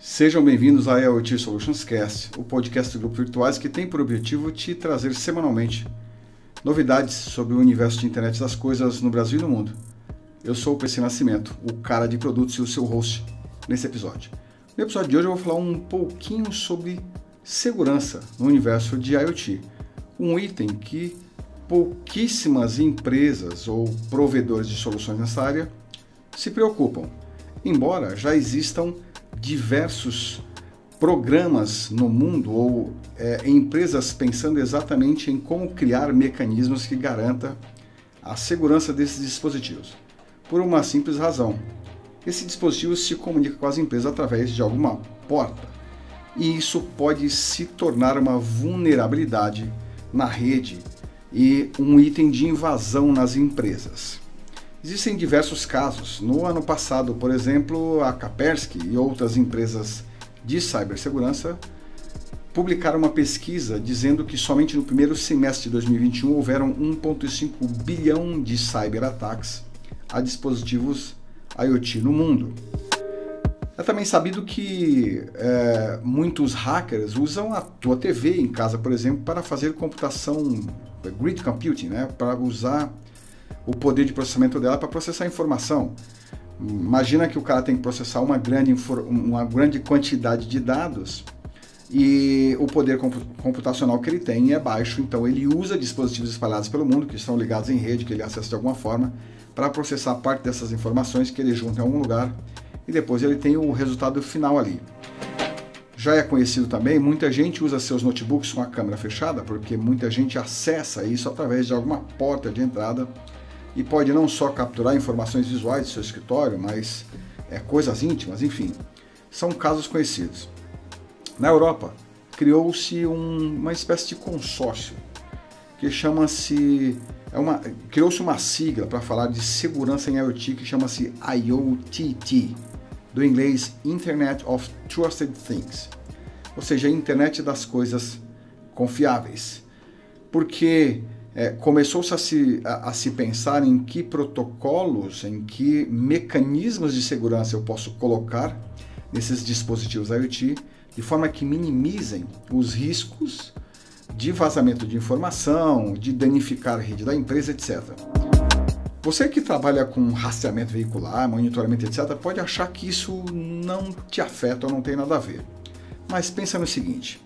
Sejam bem-vindos à IoT Solutions Cast, o podcast do Grupo Virtuais que tem por objetivo te trazer semanalmente novidades sobre o universo de internet das coisas no Brasil e no mundo. Eu sou o PC Nascimento, o cara de produtos e o seu host nesse episódio. No episódio de hoje eu vou falar um pouquinho sobre segurança no universo de IoT, um item que pouquíssimas empresas ou provedores de soluções nessa área se preocupam, embora já existam diversos programas no mundo ou é, empresas pensando exatamente em como criar mecanismos que garanta a segurança desses dispositivos. Por uma simples razão. Esse dispositivo se comunica com as empresas através de alguma porta. E isso pode se tornar uma vulnerabilidade na rede e um item de invasão nas empresas. Existem diversos casos. No ano passado, por exemplo, a Kaspersky e outras empresas de cibersegurança publicaram uma pesquisa dizendo que somente no primeiro semestre de 2021 houveram 1,5 bilhão de cyberataques a dispositivos IoT no mundo. É também sabido que é, muitos hackers usam a tua TV em casa, por exemplo, para fazer computação grid computing, né? para usar o poder de processamento dela para processar informação. Imagina que o cara tem que processar uma grande, uma grande quantidade de dados e o poder computacional que ele tem é baixo, então ele usa dispositivos espalhados pelo mundo que estão ligados em rede, que ele acessa de alguma forma, para processar parte dessas informações que ele junta em algum lugar e depois ele tem o resultado final ali. Já é conhecido também, muita gente usa seus notebooks com a câmera fechada, porque muita gente acessa isso através de alguma porta de entrada e pode não só capturar informações visuais do seu escritório, mas é, coisas íntimas, enfim. São casos conhecidos. Na Europa, criou-se um, uma espécie de consórcio que chama-se é uma criou-se uma sigla para falar de segurança em IoT que chama-se IoTT, do inglês Internet of Trusted Things, ou seja, a internet das coisas confiáveis. Porque é, começou-se a se, a, a se pensar em que protocolos, em que mecanismos de segurança eu posso colocar nesses dispositivos IoT, de forma que minimizem os riscos de vazamento de informação, de danificar a rede da empresa, etc. Você que trabalha com rastreamento veicular, monitoramento, etc., pode achar que isso não te afeta ou não tem nada a ver. Mas pensa no seguinte: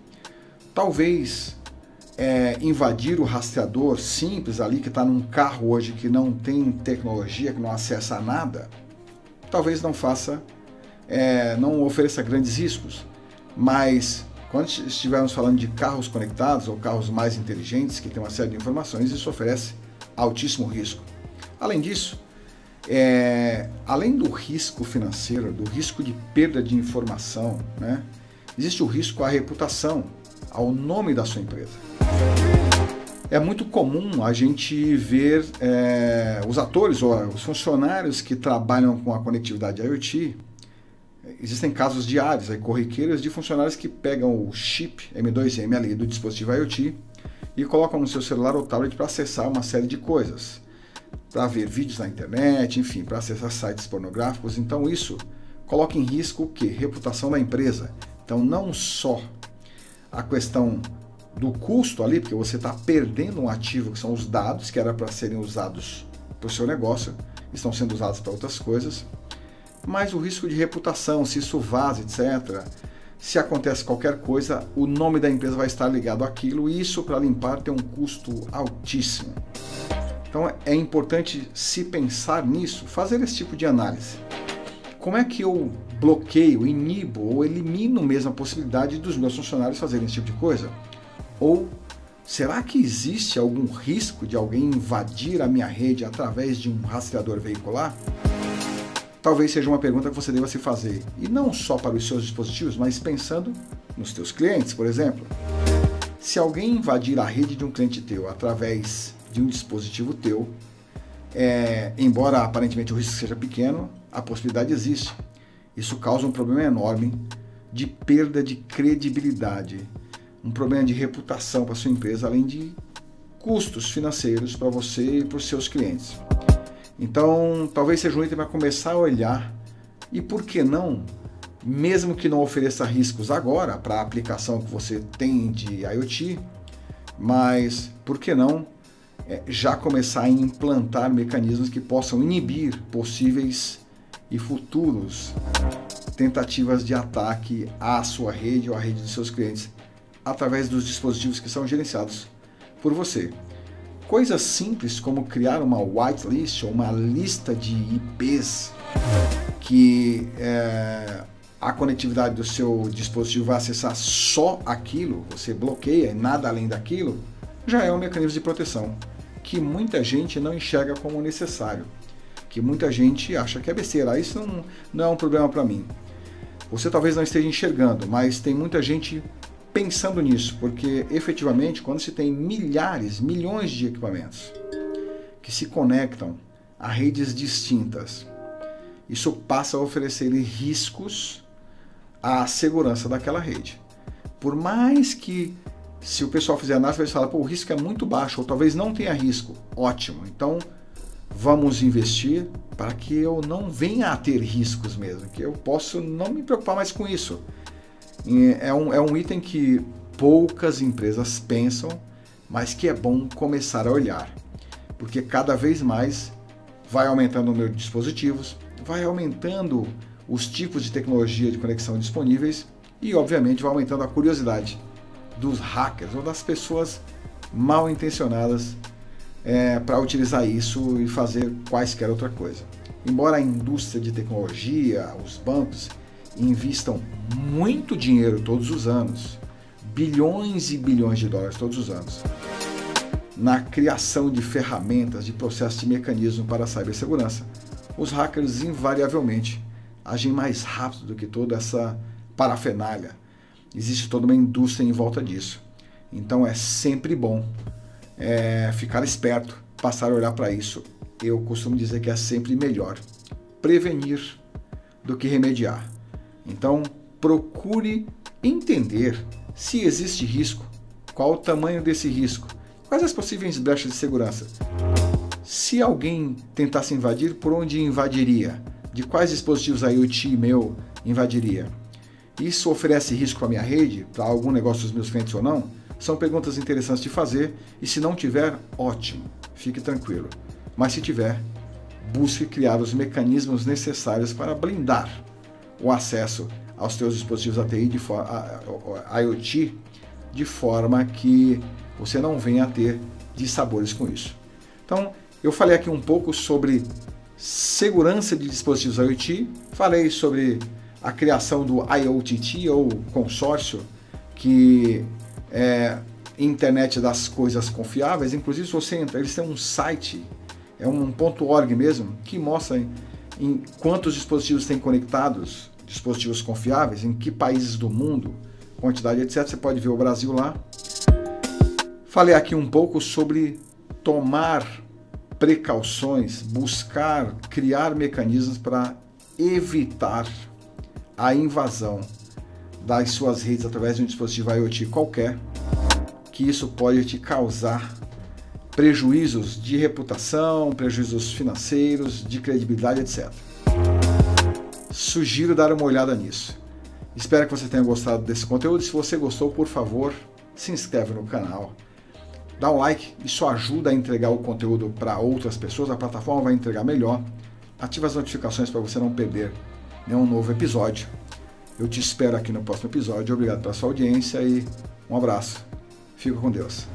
talvez é, invadir o rastreador simples ali que está num carro hoje que não tem tecnologia, que não acessa nada, talvez não faça, é, não ofereça grandes riscos. Mas quando estivermos falando de carros conectados ou carros mais inteligentes que têm uma série de informações, isso oferece altíssimo risco. Além disso, é, além do risco financeiro, do risco de perda de informação, né, existe o risco à reputação, ao nome da sua empresa. É muito comum a gente ver é, os atores ou os funcionários que trabalham com a conectividade IoT. Existem casos diários, aí, corriqueiros, de funcionários que pegam o chip M2M ali do dispositivo IoT e colocam no seu celular ou tablet para acessar uma série de coisas, para ver vídeos na internet, enfim, para acessar sites pornográficos. Então isso coloca em risco o que? Reputação da empresa. Então não só a questão do custo ali, porque você está perdendo um ativo que são os dados que era para serem usados para o seu negócio, estão sendo usados para outras coisas, mas o risco de reputação, se isso vaza, etc. Se acontece qualquer coisa, o nome da empresa vai estar ligado àquilo e isso para limpar tem um custo altíssimo. Então é importante se pensar nisso, fazer esse tipo de análise. Como é que eu bloqueio, inibo ou elimino mesmo a possibilidade dos meus funcionários fazerem esse tipo de coisa? Ou será que existe algum risco de alguém invadir a minha rede através de um rastreador veicular? Talvez seja uma pergunta que você deva se fazer, e não só para os seus dispositivos, mas pensando nos teus clientes, por exemplo. Se alguém invadir a rede de um cliente teu através de um dispositivo teu, é, embora aparentemente o risco seja pequeno, a possibilidade existe. Isso causa um problema enorme de perda de credibilidade um problema de reputação para sua empresa, além de custos financeiros para você e para os seus clientes. Então, talvez seja um item para começar a olhar e, por que não, mesmo que não ofereça riscos agora para a aplicação que você tem de IoT, mas por que não é, já começar a implantar mecanismos que possam inibir possíveis e futuros tentativas de ataque à sua rede ou à rede dos seus clientes através dos dispositivos que são gerenciados por você. Coisas simples como criar uma whitelist ou uma lista de IPs que é, a conectividade do seu dispositivo vai acessar só aquilo, você bloqueia e nada além daquilo, já é um mecanismo de proteção que muita gente não enxerga como necessário, que muita gente acha que é besteira. Isso não, não é um problema para mim. Você talvez não esteja enxergando, mas tem muita gente pensando nisso, porque efetivamente, quando se tem milhares, milhões de equipamentos que se conectam a redes distintas, isso passa a oferecer riscos à segurança daquela rede. Por mais que se o pessoal fizer análise, vai falar, pô, o risco é muito baixo, ou talvez não tenha risco. Ótimo. Então, vamos investir para que eu não venha a ter riscos mesmo, que eu posso não me preocupar mais com isso. É um, é um item que poucas empresas pensam, mas que é bom começar a olhar, porque cada vez mais vai aumentando o número de dispositivos, vai aumentando os tipos de tecnologia de conexão disponíveis e, obviamente, vai aumentando a curiosidade dos hackers ou das pessoas mal intencionadas é, para utilizar isso e fazer quaisquer outra coisa. Embora a indústria de tecnologia, os bancos, investam muito dinheiro todos os anos, bilhões e bilhões de dólares todos os anos, na criação de ferramentas, de processos de mecanismo para a cibersegurança, os hackers invariavelmente agem mais rápido do que toda essa parafernália existe toda uma indústria em volta disso. Então é sempre bom é, ficar esperto, passar a olhar para isso. Eu costumo dizer que é sempre melhor prevenir do que remediar. Então procure entender se existe risco, qual o tamanho desse risco, quais as possíveis brechas de segurança. Se alguém tentasse invadir, por onde invadiria? De quais dispositivos IoT meu invadiria? Isso oferece risco para minha rede, para algum negócio dos meus clientes ou não? São perguntas interessantes de fazer e se não tiver, ótimo, fique tranquilo. Mas se tiver, busque criar os mecanismos necessários para blindar o acesso aos seus dispositivos ATI de IoT de forma que você não venha a ter dissabores com isso. Então, eu falei aqui um pouco sobre segurança de dispositivos IoT, falei sobre a criação do IoTT, ou consórcio, que é internet das coisas confiáveis. Inclusive, se você entra, eles têm um site, é um .org mesmo, que mostra em, em quantos dispositivos têm conectados, dispositivos confiáveis, em que países do mundo, quantidade, etc. Você pode ver o Brasil lá. Falei aqui um pouco sobre tomar precauções, buscar criar mecanismos para evitar a invasão das suas redes através de um dispositivo IoT qualquer, que isso pode te causar prejuízos de reputação, prejuízos financeiros, de credibilidade, etc. Sugiro dar uma olhada nisso. Espero que você tenha gostado desse conteúdo. Se você gostou, por favor, se inscreve no canal. Dá um like, isso ajuda a entregar o conteúdo para outras pessoas, a plataforma vai entregar melhor. Ative as notificações para você não perder nenhum novo episódio. Eu te espero aqui no próximo episódio. Obrigado pela sua audiência e um abraço. Fica com Deus.